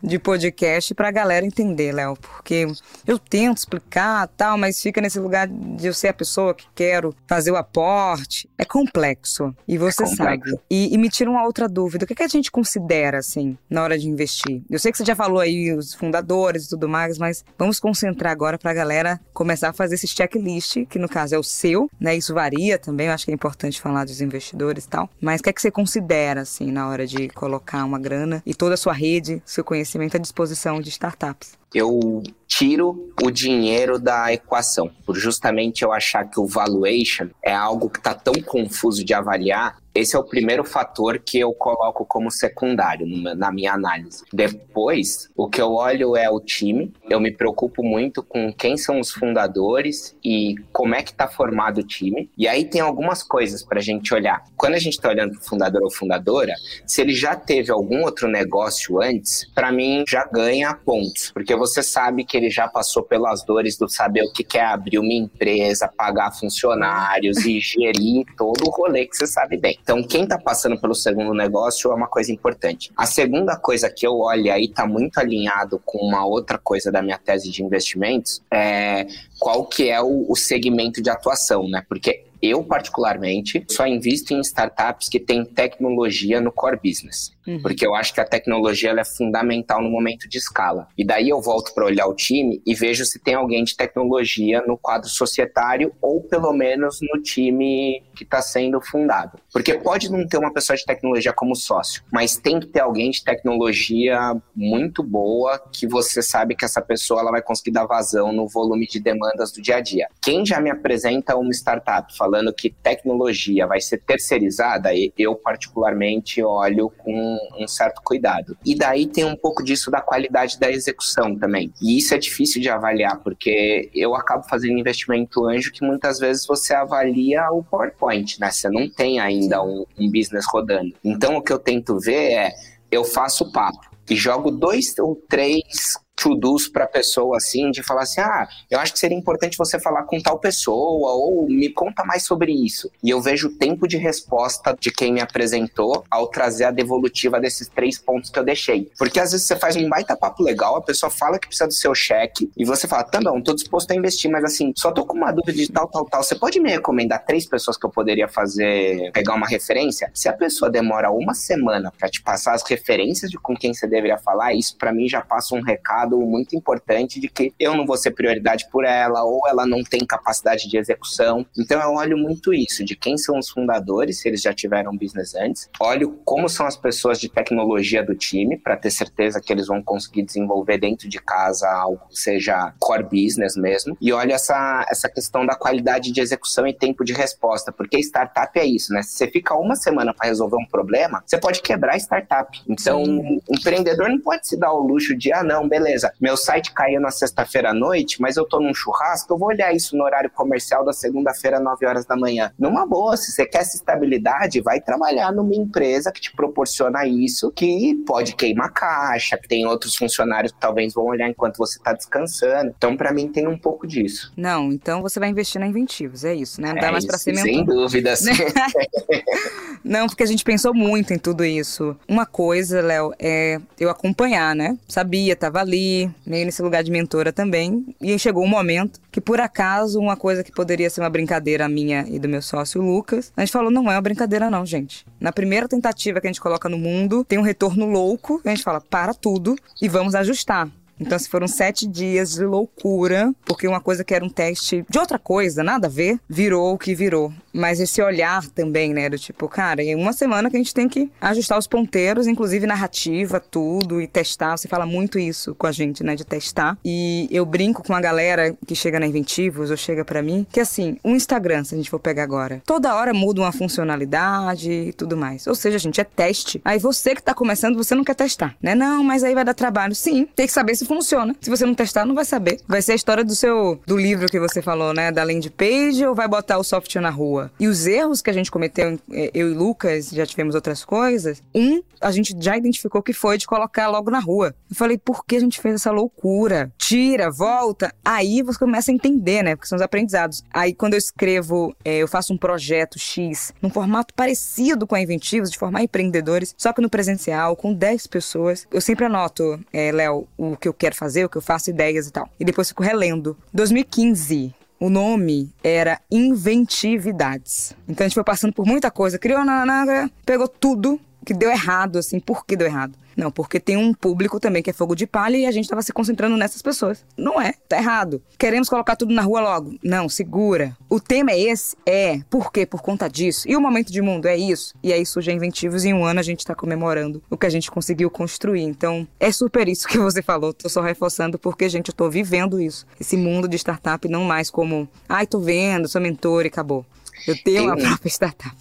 de podcast para a galera entender, Léo, porque eu tento explicar tal, mas fica nesse lugar de eu ser a pessoa que quero fazer o aporte. É complexo e você é complexo. sabe. E, e, me tira uma outra dúvida: o que, é que a gente considera assim na hora de investir? Eu sei que você já falou aí os fundadores e tudo mais, mas vamos concentrar agora para a galera começar a fazer esse checklist, que no caso é o seu, né? Isso varia também. Eu acho que é importante falar dos investidores e tal. Mas o que é que você considera assim na hora de colocar uma grana e toda a sua rede, seu conhecimento à disposição de startups? Eu tiro o dinheiro da equação, por justamente eu achar que o valuation é algo que está tão confuso de avaliar esse é o primeiro fator que eu coloco como secundário na minha análise. Depois, o que eu olho é o time. Eu me preocupo muito com quem são os fundadores e como é que está formado o time. E aí tem algumas coisas para a gente olhar. Quando a gente está olhando para o fundador ou fundadora, se ele já teve algum outro negócio antes, para mim já ganha pontos, porque você sabe que ele já passou pelas dores do saber o que é abrir uma empresa, pagar funcionários <laughs> e gerir todo o rolê que você sabe bem. Então, quem está passando pelo segundo negócio é uma coisa importante. A segunda coisa que eu olho aí está muito alinhado com uma outra coisa da minha tese de investimentos, é qual que é o, o segmento de atuação, né? Porque Eu, particularmente, só invisto em startups que têm tecnologia no core business. Uhum. Porque eu acho que a tecnologia é fundamental no momento de escala. E daí eu volto para olhar o time e vejo se tem alguém de tecnologia no quadro societário ou pelo menos no time que está sendo fundado. Porque pode não ter uma pessoa de tecnologia como sócio, mas tem que ter alguém de tecnologia muito boa que você sabe que essa pessoa ela vai conseguir dar vazão no volume de demandas do dia a dia. Quem já me apresenta uma startup falando que tecnologia vai ser terceirizada, eu particularmente olho com um certo cuidado. E daí tem um pouco disso da qualidade da execução também. E isso é difícil de avaliar, porque eu acabo fazendo investimento anjo que muitas vezes você avalia o PowerPoint, né? Você não tem ainda um, um business rodando. Então o que eu tento ver é eu faço papo e jogo dois ou três to-dos para pessoa, assim, de falar assim: ah, eu acho que seria importante você falar com tal pessoa, ou me conta mais sobre isso. E eu vejo o tempo de resposta de quem me apresentou ao trazer a devolutiva desses três pontos que eu deixei. Porque às vezes você faz um baita papo legal, a pessoa fala que precisa do seu cheque, e você fala: tá bom, tô disposto a investir, mas assim, só tô com uma dúvida de tal, tal, tal. Você pode me recomendar três pessoas que eu poderia fazer, pegar uma referência? Se a pessoa demora uma semana para te passar as referências de com quem você deveria falar, isso para mim já passa um recado muito importante de que eu não vou ser prioridade por ela, ou ela não tem capacidade de execução. Então eu olho muito isso, de quem são os fundadores, se eles já tiveram business antes. Olho como são as pessoas de tecnologia do time, para ter certeza que eles vão conseguir desenvolver dentro de casa algo que seja core business mesmo. E olho essa, essa questão da qualidade de execução e tempo de resposta, porque startup é isso, né? Se você fica uma semana para resolver um problema, você pode quebrar a startup. Então, o empreendedor não pode se dar o luxo de, ah, não, beleza beleza, meu site caiu na sexta-feira à noite, mas eu tô num churrasco, eu vou olhar isso no horário comercial da segunda-feira, 9 horas da manhã. Numa boa, se você quer essa estabilidade, vai trabalhar numa empresa que te proporciona isso, que pode queimar caixa, que tem outros funcionários que talvez vão olhar enquanto você tá descansando. Então, para mim, tem um pouco disso. Não, então você vai investir na Inventivos, é isso, né? Não dá é mais pra ser Sem dúvida, sim. <laughs> Não, porque a gente pensou muito em tudo isso. Uma coisa, Léo, é eu acompanhar, né? Sabia, tava ali, meio nesse lugar de mentora também. E chegou um momento que, por acaso, uma coisa que poderia ser uma brincadeira minha e do meu sócio Lucas, a gente falou: não é uma brincadeira, não, gente. Na primeira tentativa que a gente coloca no mundo, tem um retorno louco, a gente fala: para tudo e vamos ajustar. Então, se foram sete dias de loucura, porque uma coisa que era um teste de outra coisa, nada a ver, virou o que virou. Mas esse olhar também, né? Do tipo, cara, em uma semana que a gente tem que ajustar os ponteiros, inclusive narrativa, tudo, e testar. Você fala muito isso com a gente, né? De testar. E eu brinco com a galera que chega na Inventivos ou chega para mim, que assim, o Instagram, se a gente for pegar agora, toda hora muda uma funcionalidade e tudo mais. Ou seja, gente, é teste. Aí você que tá começando, você não quer testar, né? Não, mas aí vai dar trabalho. Sim, tem que saber se funciona. Se você não testar, não vai saber. Vai ser a história do seu do livro que você falou, né? Da landing page ou vai botar o software na rua? E os erros que a gente cometeu, eh, eu e Lucas, já tivemos outras coisas. Um, a gente já identificou que foi de colocar logo na rua. Eu falei, por que a gente fez essa loucura? Tira, volta. Aí você começa a entender, né? Porque são os aprendizados. Aí quando eu escrevo, é, eu faço um projeto X, num formato parecido com a Inventivos, de formar empreendedores, só que no presencial, com 10 pessoas, eu sempre anoto, é, Léo, o que eu quero fazer, o que eu faço, ideias e tal. E depois fico relendo. 2015, o nome era Inventividades. Então a gente foi passando por muita coisa, criou, na, pegou tudo que deu errado, assim, por que deu errado? Não, porque tem um público também que é fogo de palha e a gente estava se concentrando nessas pessoas. Não é, tá errado. Queremos colocar tudo na rua logo. Não, segura. O tema é esse? É. Por quê? Por conta disso. E o momento de mundo é isso. E aí surge Inventivos e em um ano a gente está comemorando o que a gente conseguiu construir. Então, é super isso que você falou. Tô só reforçando porque, gente, eu tô vivendo isso. Esse mundo de startup não mais como, ai, tô vendo, sou mentor e acabou. Eu tenho tem uma um, própria startup.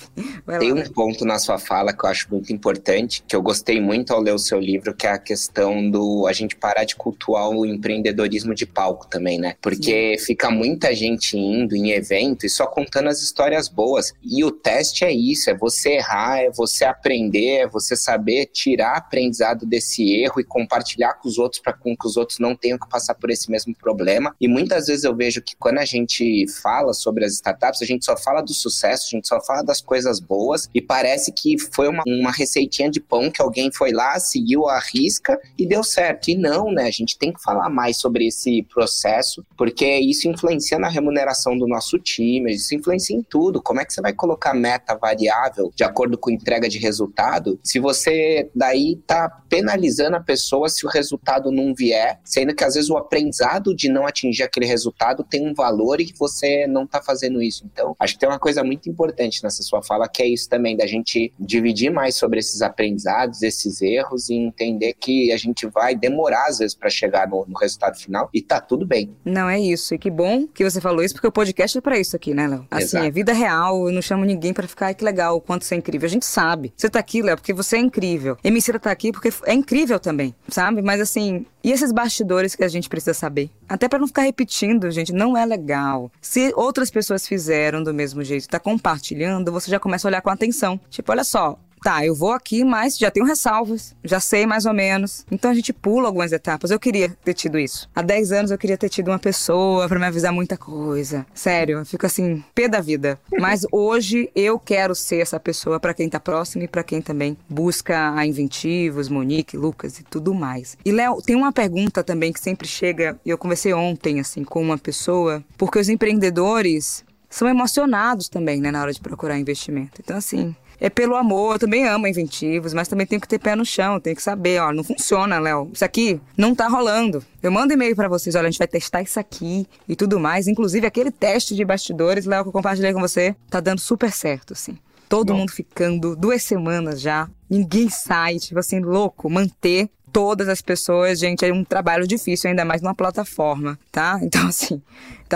Vai tem lá, um ponto na sua fala que eu acho muito importante, que eu gostei muito ao ler o seu livro, que é a questão do a gente parar de cultuar o empreendedorismo de palco também, né? Porque Sim. fica muita gente indo em evento e só contando as histórias boas. E o teste é isso, é você errar, é você aprender, é você saber tirar aprendizado desse erro e compartilhar com os outros para que os outros não tenham que passar por esse mesmo problema. E muitas vezes eu vejo que quando a gente fala sobre as startups, a gente só fala do sucesso, a gente só fala das coisas boas e parece que foi uma, uma receitinha de pão que alguém foi lá, seguiu a risca e deu certo. E não, né? A gente tem que falar mais sobre esse processo, porque isso influencia na remuneração do nosso time, isso influencia em tudo. Como é que você vai colocar meta variável de acordo com entrega de resultado se você daí tá penalizando a pessoa se o resultado não vier, sendo que às vezes o aprendizado de não atingir aquele resultado tem um valor e você não tá fazendo isso. Então, acho que tem uma coisa muito importante nessa sua fala que é isso também, da gente dividir mais sobre esses aprendizados, esses erros e entender que a gente vai demorar às vezes para chegar no, no, resultado final e tá tudo bem. Não é isso. E que bom que você falou isso, porque o podcast é para isso aqui, né, Léo? Assim, Exato. é vida real, eu não chamo ninguém para ficar, que legal, o quanto você é incrível. A gente sabe. Você tá aqui, Léo, porque você é incrível. Emicida tá aqui porque é incrível também, sabe? Mas assim, e esses bastidores que a gente precisa saber? Até para não ficar repetindo, gente, não é legal. Se outras pessoas fizeram do mesmo jeito, tá compartilhando, você já começa a olhar com atenção. Tipo, olha só, tá, eu vou aqui, mas já tenho ressalvas, já sei mais ou menos. Então a gente pula algumas etapas. Eu queria ter tido isso. Há 10 anos eu queria ter tido uma pessoa para me avisar muita coisa. Sério, eu fico assim, pé da vida. Mas <laughs> hoje eu quero ser essa pessoa para quem tá próximo e para quem também busca a Inventivos, Monique, Lucas e tudo mais. E Léo, tem uma pergunta também que sempre chega, e eu conversei ontem assim com uma pessoa, porque os empreendedores são emocionados também, né, na hora de procurar investimento. Então assim, é pelo amor, eu também amo inventivos, mas também tenho que ter pé no chão, tenho que saber, ó, não funciona, Léo. Isso aqui não tá rolando. Eu mando e-mail para vocês, olha, a gente vai testar isso aqui e tudo mais. Inclusive, aquele teste de bastidores, Léo, que eu compartilhei com você, tá dando super certo, assim. Todo mundo ficando duas semanas já, ninguém sai, tipo assim, louco, manter todas as pessoas, gente, é um trabalho difícil, ainda mais numa plataforma, tá? Então, assim,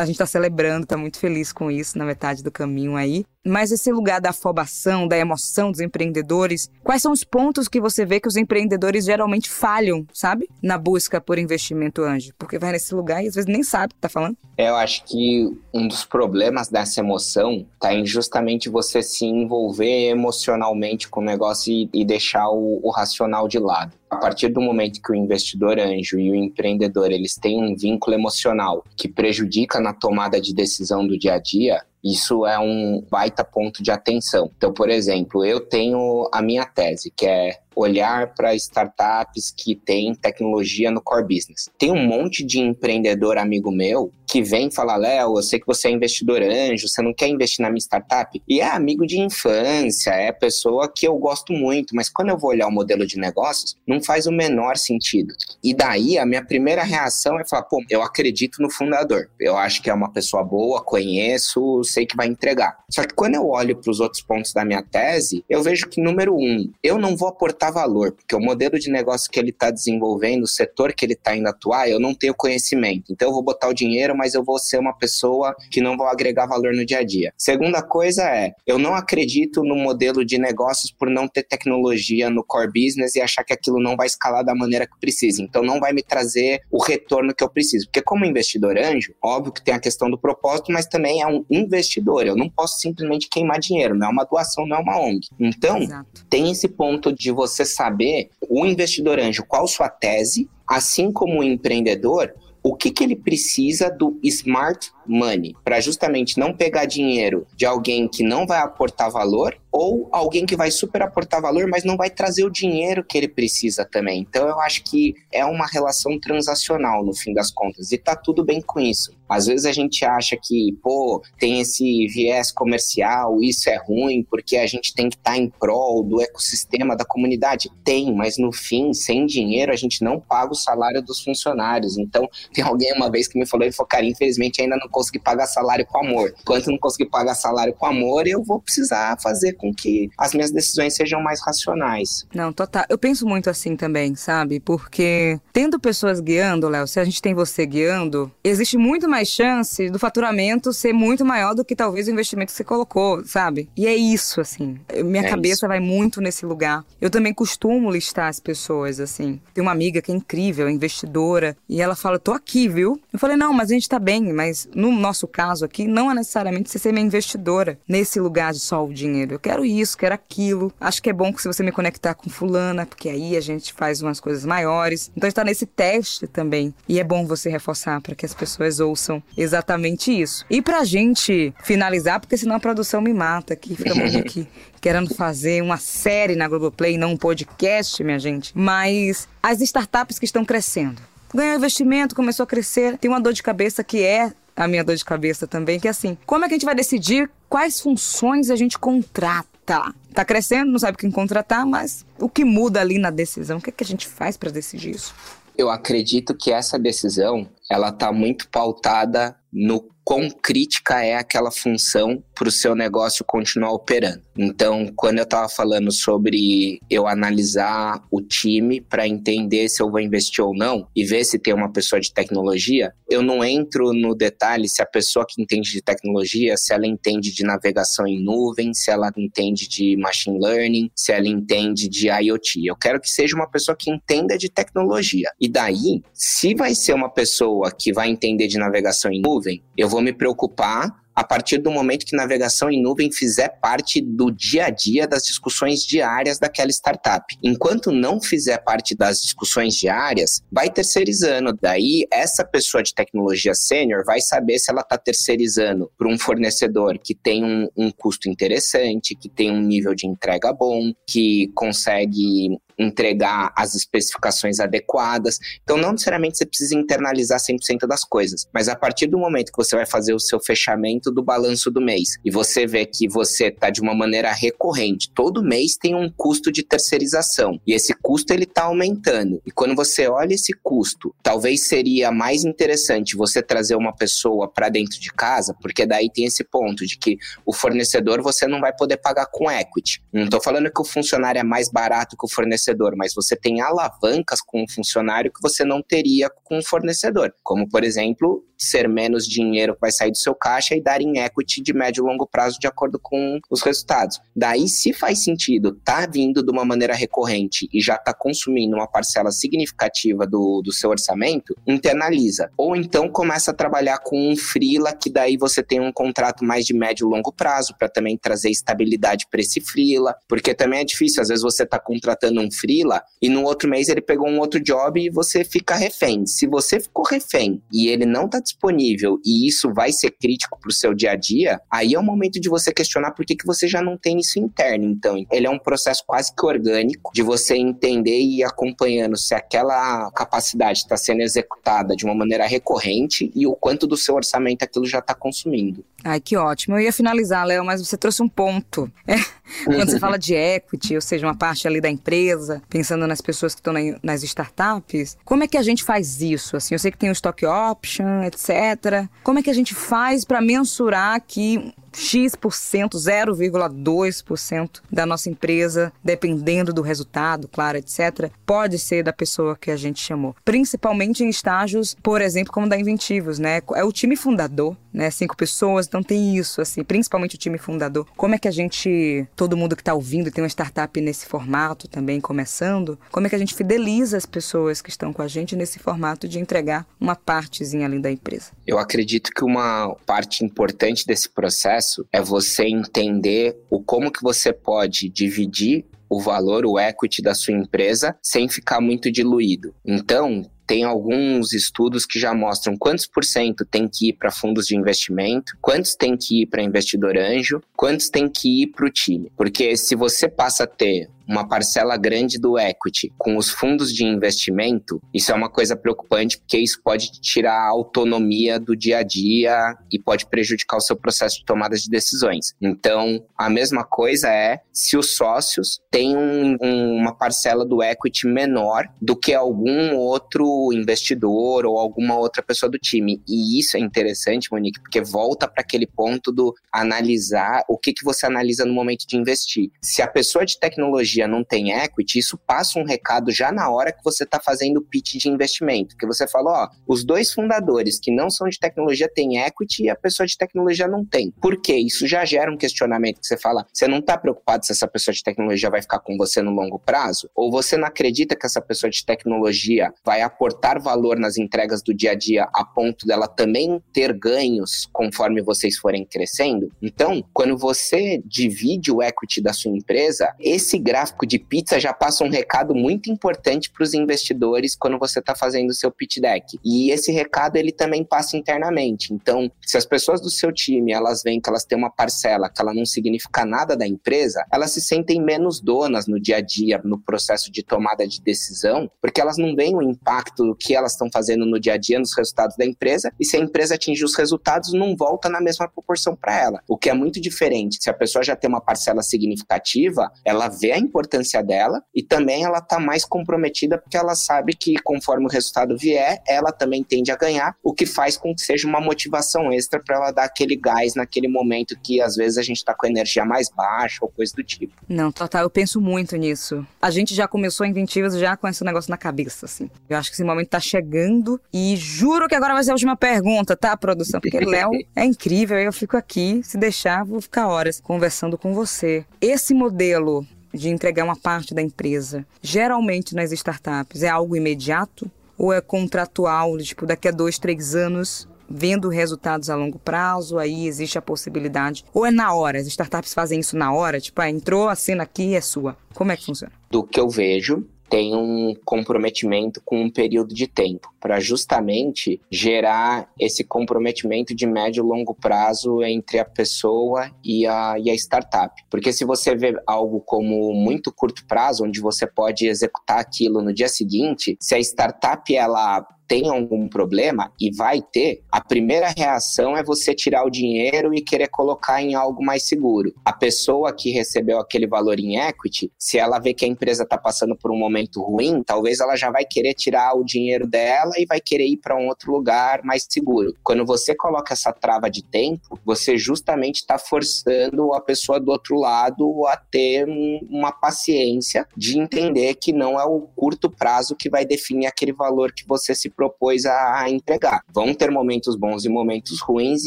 a gente está celebrando, está muito feliz com isso na metade do caminho aí. Mas esse lugar da afobação, da emoção dos empreendedores, quais são os pontos que você vê que os empreendedores geralmente falham, sabe? Na busca por investimento anjo? Porque vai nesse lugar e às vezes nem sabe o que tá falando. É, eu acho que um dos problemas dessa emoção tá em justamente você se envolver emocionalmente com o negócio e, e deixar o, o racional de lado. A partir do momento que o investidor anjo e o empreendedor eles têm um vínculo emocional que prejudica na tomada de decisão do dia a dia, isso é um baita ponto de atenção. Então, por exemplo, eu tenho a minha tese, que é olhar para startups que têm tecnologia no core business. Tem um monte de empreendedor amigo meu que vem falar, Léo, eu sei que você é investidor anjo, você não quer investir na minha startup? E é amigo de infância, é pessoa que eu gosto muito, mas quando eu vou olhar o modelo de negócios, não faz o menor sentido. E daí a minha primeira reação é falar, pô, eu acredito no fundador. Eu acho que é uma pessoa boa, conheço, sei que vai entregar. Só que quando eu olho para os outros pontos da minha tese, eu vejo que, número um, eu não vou aportar valor, porque o modelo de negócio que ele está desenvolvendo, o setor que ele está indo atuar, eu não tenho conhecimento. Então eu vou botar o dinheiro, mas eu vou ser uma pessoa que não vou agregar valor no dia a dia. Segunda coisa é, eu não acredito no modelo de negócios por não ter tecnologia no core business e achar que aquilo não vai escalar da maneira que precisa. Então não vai me trazer o retorno que eu preciso. Porque como investidor anjo, óbvio que tem a questão do propósito, mas também é um investidor. Eu não posso simplesmente queimar dinheiro, não é uma doação, não é uma ONG. Então, Exato. tem esse ponto de você saber, o investidor anjo, qual sua tese, assim como o empreendedor, o que, que ele precisa do smart money, para justamente não pegar dinheiro de alguém que não vai aportar valor ou alguém que vai super aportar valor, mas não vai trazer o dinheiro que ele precisa também. Então eu acho que é uma relação transacional no fim das contas e tá tudo bem com isso. Às vezes a gente acha que, pô, tem esse viés comercial, isso é ruim porque a gente tem que estar tá em prol do ecossistema da comunidade. Tem, mas no fim, sem dinheiro, a gente não paga o salário dos funcionários. Então, <laughs> tem alguém uma vez que me falou, e falou, cara, infelizmente ainda não conseguir pagar salário com amor. Enquanto não conseguir pagar salário com amor, eu vou precisar fazer com que as minhas decisões sejam mais racionais. Não, total. Eu penso muito assim também, sabe? Porque tendo pessoas guiando, Léo, se a gente tem você guiando, existe muito mais chance do faturamento ser muito maior do que talvez o investimento que você colocou, sabe? E é isso, assim. Minha é cabeça isso. vai muito nesse lugar. Eu também costumo listar as pessoas, assim. Tem uma amiga que é incrível, é investidora, e ela fala: tô aqui, viu? Eu falei: não, mas a gente tá bem, mas no nosso caso aqui, não é necessariamente você ser minha investidora nesse lugar de só o dinheiro. Eu quero isso, quero aquilo. Acho que é bom que se você me conectar com fulana, porque aí a gente faz umas coisas maiores. Então está nesse teste também. E é bom você reforçar para que as pessoas ouçam exatamente isso. E pra gente finalizar, porque senão a produção me mata aqui, fica muito aqui <laughs> querendo fazer uma série na Globoplay, não um podcast, minha gente. Mas as startups que estão crescendo. Ganhou investimento, começou a crescer, tem uma dor de cabeça que é a minha dor de cabeça também, que é assim, como é que a gente vai decidir quais funções a gente contrata? Tá crescendo, não sabe quem contratar, mas o que muda ali na decisão? O que, é que a gente faz para decidir isso? Eu acredito que essa decisão ela está muito pautada no quão crítica é aquela função para o seu negócio continuar operando. Então, quando eu estava falando sobre eu analisar o time para entender se eu vou investir ou não e ver se tem uma pessoa de tecnologia, eu não entro no detalhe se a pessoa que entende de tecnologia, se ela entende de navegação em nuvem, se ela entende de machine learning, se ela entende de IoT. Eu quero que seja uma pessoa que entenda de tecnologia. E daí, se vai ser uma pessoa que vai entender de navegação em nuvem, eu vou me preocupar a partir do momento que navegação em nuvem fizer parte do dia a dia das discussões diárias daquela startup. Enquanto não fizer parte das discussões diárias, vai terceirizando. Daí, essa pessoa de tecnologia sênior vai saber se ela está terceirizando para um fornecedor que tem um, um custo interessante, que tem um nível de entrega bom, que consegue entregar as especificações adequadas. Então, não necessariamente você precisa internalizar 100% das coisas, mas a partir do momento que você vai fazer o seu fechamento do balanço do mês e você vê que você está de uma maneira recorrente, todo mês tem um custo de terceirização e esse custo ele está aumentando. E quando você olha esse custo, talvez seria mais interessante você trazer uma pessoa para dentro de casa, porque daí tem esse ponto de que o fornecedor você não vai poder pagar com equity. Não estou falando que o funcionário é mais barato que o fornecedor fornecedor, mas você tem alavancas com o funcionário que você não teria com o fornecedor. Como, por exemplo, ser menos dinheiro que vai sair do seu caixa e dar em equity de médio e longo prazo de acordo com os resultados. Daí, se faz sentido, tá vindo de uma maneira recorrente e já tá consumindo uma parcela significativa do, do seu orçamento, internaliza. Ou então começa a trabalhar com um freela, que daí você tem um contrato mais de médio e longo prazo, para também trazer estabilidade para esse freela, porque também é difícil, às vezes você tá contratando um freela e no outro mês ele pegou um outro job e você fica refém. Se você ficou refém e ele não tá disponível e isso vai ser crítico para o seu dia a dia, aí é o momento de você questionar por que, que você já não tem isso interno. Então, ele é um processo quase que orgânico de você entender e ir acompanhando se aquela capacidade está sendo executada de uma maneira recorrente e o quanto do seu orçamento aquilo já está consumindo. Ai, que ótimo. Eu ia finalizar, Léo, mas você trouxe um ponto. <laughs> É, quando você fala de equity, ou seja, uma parte ali da empresa, pensando nas pessoas que estão nas startups, como é que a gente faz isso? Assim, eu sei que tem o stock option, etc. Como é que a gente faz para mensurar que X%, 0,2% da nossa empresa, dependendo do resultado, claro, etc., pode ser da pessoa que a gente chamou. Principalmente em estágios, por exemplo, como da Inventivos, né? É o time fundador, né? Cinco pessoas, então tem isso, assim, principalmente o time fundador. Como é que a gente, todo mundo que está ouvindo, tem uma startup nesse formato também começando, como é que a gente fideliza as pessoas que estão com a gente nesse formato de entregar uma partezinha ali da empresa? Eu acredito que uma parte importante desse processo é você entender o como que você pode dividir o valor, o equity da sua empresa sem ficar muito diluído. Então, tem alguns estudos que já mostram quantos por cento tem que ir para fundos de investimento, quantos tem que ir para investidor anjo, quantos tem que ir para o time. Porque se você passa a ter uma parcela grande do equity com os fundos de investimento, isso é uma coisa preocupante porque isso pode tirar a autonomia do dia a dia e pode prejudicar o seu processo de tomada de decisões. Então, a mesma coisa é se os sócios têm um, um, uma parcela do equity menor do que algum outro investidor ou alguma outra pessoa do time. E isso é interessante, Monique, porque volta para aquele ponto do analisar o que, que você analisa no momento de investir. Se a pessoa de tecnologia não tem equity, isso passa um recado já na hora que você está fazendo o pitch de investimento, que você fala, ó, os dois fundadores que não são de tecnologia têm equity e a pessoa de tecnologia não tem. Por quê? Isso já gera um questionamento que você fala, você não está preocupado se essa pessoa de tecnologia vai ficar com você no longo prazo? Ou você não acredita que essa pessoa de tecnologia vai aportar valor nas entregas do dia a dia a ponto dela também ter ganhos conforme vocês forem crescendo? Então, quando você divide o equity da sua empresa, esse gráfico de pizza já passa um recado muito importante para os investidores quando você está fazendo o seu pitch deck. E esse recado ele também passa internamente. Então, se as pessoas do seu time elas veem que elas têm uma parcela que ela não significa nada da empresa, elas se sentem menos donas no dia a dia, no processo de tomada de decisão, porque elas não veem o impacto do que elas estão fazendo no dia a dia nos resultados da empresa. E se a empresa atingir os resultados, não volta na mesma proporção para ela. O que é muito diferente. Se a pessoa já tem uma parcela significativa, ela vê a importância dela e também ela está mais comprometida porque ela sabe que conforme o resultado vier, ela também tende a ganhar, o que faz com que seja uma motivação extra para ela dar aquele gás naquele momento que às vezes a gente está com a energia mais baixa ou coisa do tipo. Não, total, eu penso muito nisso. A gente já começou Inventivas já com esse negócio na cabeça, assim. Eu acho que esse momento tá chegando e juro que agora vai ser a última pergunta, tá, produção? Porque Léo <laughs> é incrível, eu fico aqui, se deixar, vou ficar horas conversando com você. Esse modelo de entregar uma parte da empresa, geralmente nas startups, é algo imediato? Ou é contratual, tipo, daqui a dois, três anos vendo resultados a longo prazo, aí existe a possibilidade. Ou é na hora, as startups fazem isso na hora, tipo, ah, entrou, cena aqui é sua. Como é que funciona? Do que eu vejo, tem um comprometimento com um período de tempo, para justamente gerar esse comprometimento de médio e longo prazo entre a pessoa e a, e a startup. Porque se você vê algo como muito curto prazo, onde você pode executar aquilo no dia seguinte, se a startup ela tem algum problema, e vai ter, a primeira reação é você tirar o dinheiro e querer colocar em algo mais seguro. A pessoa que recebeu aquele valor em equity, se ela vê que a empresa está passando por um momento ruim, talvez ela já vai querer tirar o dinheiro dela e vai querer ir para um outro lugar mais seguro. Quando você coloca essa trava de tempo, você justamente está forçando a pessoa do outro lado a ter uma paciência de entender que não é o curto prazo que vai definir aquele valor que você se propôs a entregar. Vão ter momentos bons e momentos ruins,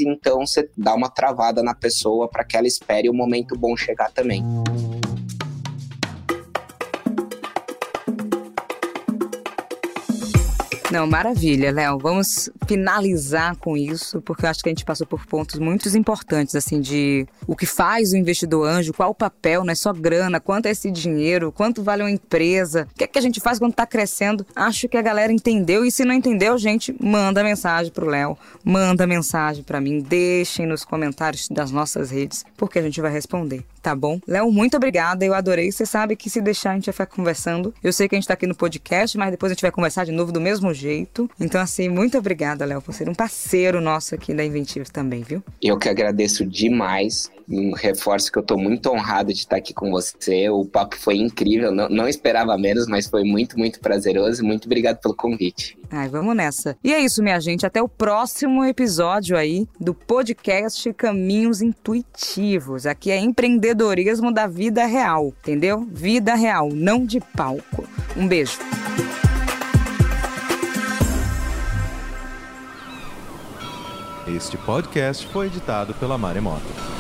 então você dá uma travada na pessoa para que ela espere o momento bom chegar também. Não, maravilha, Léo. Vamos finalizar com isso, porque eu acho que a gente passou por pontos muito importantes, assim, de o que faz o investidor anjo, qual o papel, não é só grana, quanto é esse dinheiro, quanto vale uma empresa, o que é que a gente faz quando está crescendo. Acho que a galera entendeu, e se não entendeu, gente, manda mensagem pro Léo, manda mensagem para mim, deixem nos comentários das nossas redes, porque a gente vai responder tá bom? Léo, muito obrigada, eu adorei. Você sabe que se deixar a gente vai ficar conversando. Eu sei que a gente tá aqui no podcast, mas depois a gente vai conversar de novo do mesmo jeito. Então, assim, muito obrigada, Léo, por ser um parceiro nosso aqui da Inventivos também, viu? Eu que agradeço demais. Um reforço que eu tô muito honrado de estar aqui com você. O papo foi incrível, não, não esperava menos, mas foi muito, muito prazeroso. Muito obrigado pelo convite. Ai, vamos nessa. E é isso, minha gente. Até o próximo episódio aí do podcast Caminhos Intuitivos. Aqui é empreendedorismo da vida real, entendeu? Vida real, não de palco. Um beijo. Este podcast foi editado pela Maremoto.